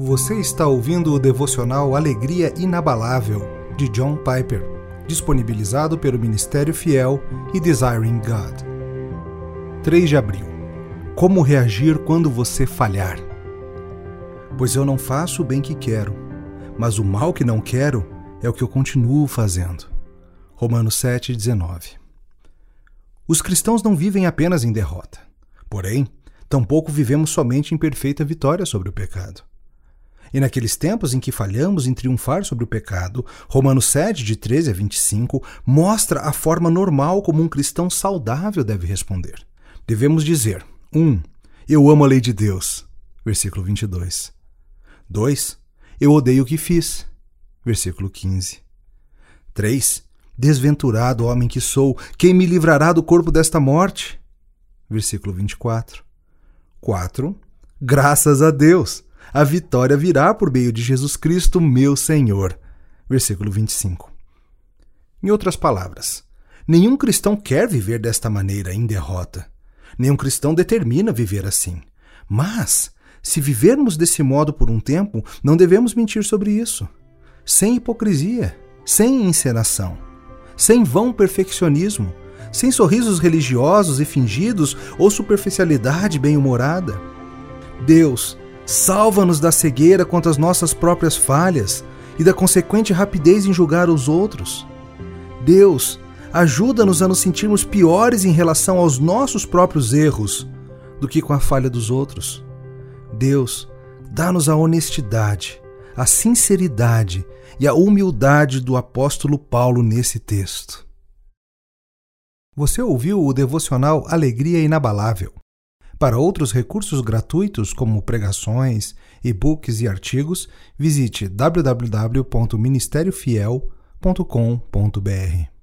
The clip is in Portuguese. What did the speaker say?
Você está ouvindo o devocional Alegria Inabalável, de John Piper, disponibilizado pelo Ministério Fiel e Desiring God. 3 de abril. Como reagir quando você falhar? Pois eu não faço o bem que quero, mas o mal que não quero é o que eu continuo fazendo. Romanos 7,19 Os cristãos não vivem apenas em derrota. Porém, tampouco vivemos somente em perfeita vitória sobre o pecado. E naqueles tempos em que falhamos em triunfar sobre o pecado, Romanos 7, de 13 a 25, mostra a forma normal como um cristão saudável deve responder. Devemos dizer: 1. Um, eu amo a lei de Deus. Versículo 22. 2. Eu odeio o que fiz. Versículo 15. 3. Desventurado homem que sou, quem me livrará do corpo desta morte? Versículo 24. 4. Graças a Deus a vitória virá por meio de Jesus Cristo, meu Senhor. Versículo 25. Em outras palavras, nenhum cristão quer viver desta maneira, em derrota. Nenhum cristão determina viver assim. Mas, se vivermos desse modo por um tempo, não devemos mentir sobre isso. Sem hipocrisia, sem encenação, sem vão perfeccionismo, sem sorrisos religiosos e fingidos ou superficialidade bem-humorada. Deus Salva-nos da cegueira quanto às nossas próprias falhas e da consequente rapidez em julgar os outros. Deus, ajuda-nos a nos sentirmos piores em relação aos nossos próprios erros do que com a falha dos outros. Deus, dá-nos a honestidade, a sinceridade e a humildade do apóstolo Paulo nesse texto. Você ouviu o devocional Alegria Inabalável. Para outros recursos gratuitos, como pregações, e-books e artigos, visite www.ministériofiel.com.br.